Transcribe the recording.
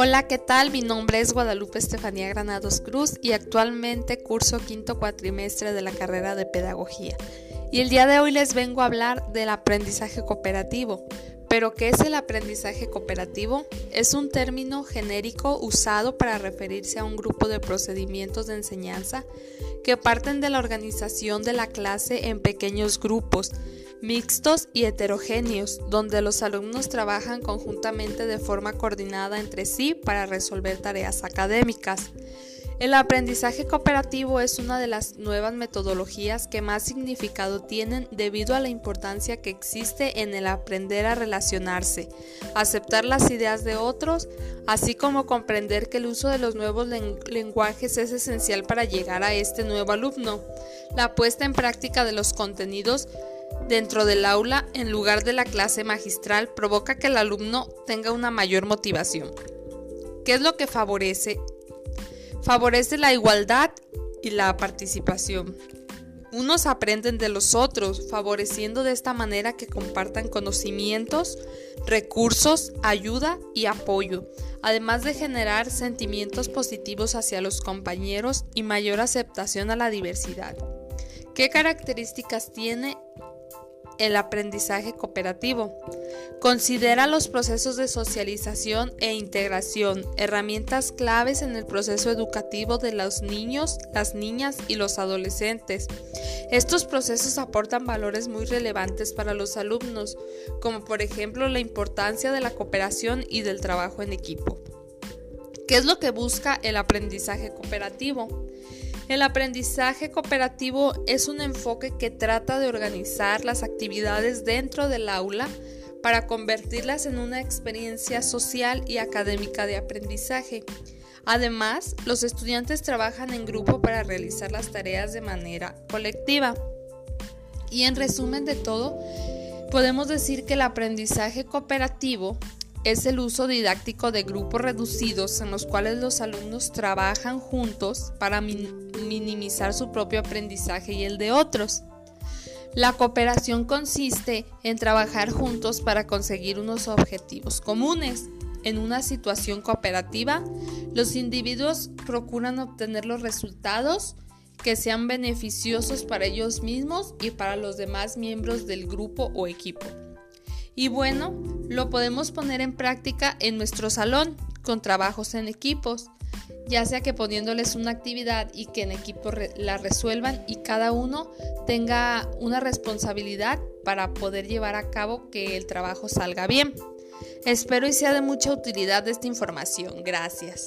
Hola, ¿qué tal? Mi nombre es Guadalupe Estefanía Granados Cruz y actualmente curso quinto cuatrimestre de la carrera de Pedagogía. Y el día de hoy les vengo a hablar del aprendizaje cooperativo. ¿Pero qué es el aprendizaje cooperativo? Es un término genérico usado para referirse a un grupo de procedimientos de enseñanza que parten de la organización de la clase en pequeños grupos mixtos y heterogéneos, donde los alumnos trabajan conjuntamente de forma coordinada entre sí para resolver tareas académicas. El aprendizaje cooperativo es una de las nuevas metodologías que más significado tienen debido a la importancia que existe en el aprender a relacionarse, aceptar las ideas de otros, así como comprender que el uso de los nuevos lenguajes es esencial para llegar a este nuevo alumno. La puesta en práctica de los contenidos dentro del aula en lugar de la clase magistral provoca que el alumno tenga una mayor motivación. ¿Qué es lo que favorece? Favorece la igualdad y la participación. Unos aprenden de los otros, favoreciendo de esta manera que compartan conocimientos, recursos, ayuda y apoyo, además de generar sentimientos positivos hacia los compañeros y mayor aceptación a la diversidad. ¿Qué características tiene el aprendizaje cooperativo. Considera los procesos de socialización e integración, herramientas claves en el proceso educativo de los niños, las niñas y los adolescentes. Estos procesos aportan valores muy relevantes para los alumnos, como por ejemplo la importancia de la cooperación y del trabajo en equipo. ¿Qué es lo que busca el aprendizaje cooperativo? El aprendizaje cooperativo es un enfoque que trata de organizar las actividades dentro del aula para convertirlas en una experiencia social y académica de aprendizaje. Además, los estudiantes trabajan en grupo para realizar las tareas de manera colectiva. Y en resumen de todo, podemos decir que el aprendizaje cooperativo es el uso didáctico de grupos reducidos en los cuales los alumnos trabajan juntos para minimizar su propio aprendizaje y el de otros. La cooperación consiste en trabajar juntos para conseguir unos objetivos comunes. En una situación cooperativa, los individuos procuran obtener los resultados que sean beneficiosos para ellos mismos y para los demás miembros del grupo o equipo. Y bueno, lo podemos poner en práctica en nuestro salón con trabajos en equipos, ya sea que poniéndoles una actividad y que en equipo la resuelvan y cada uno tenga una responsabilidad para poder llevar a cabo que el trabajo salga bien. Espero y sea de mucha utilidad esta información. Gracias.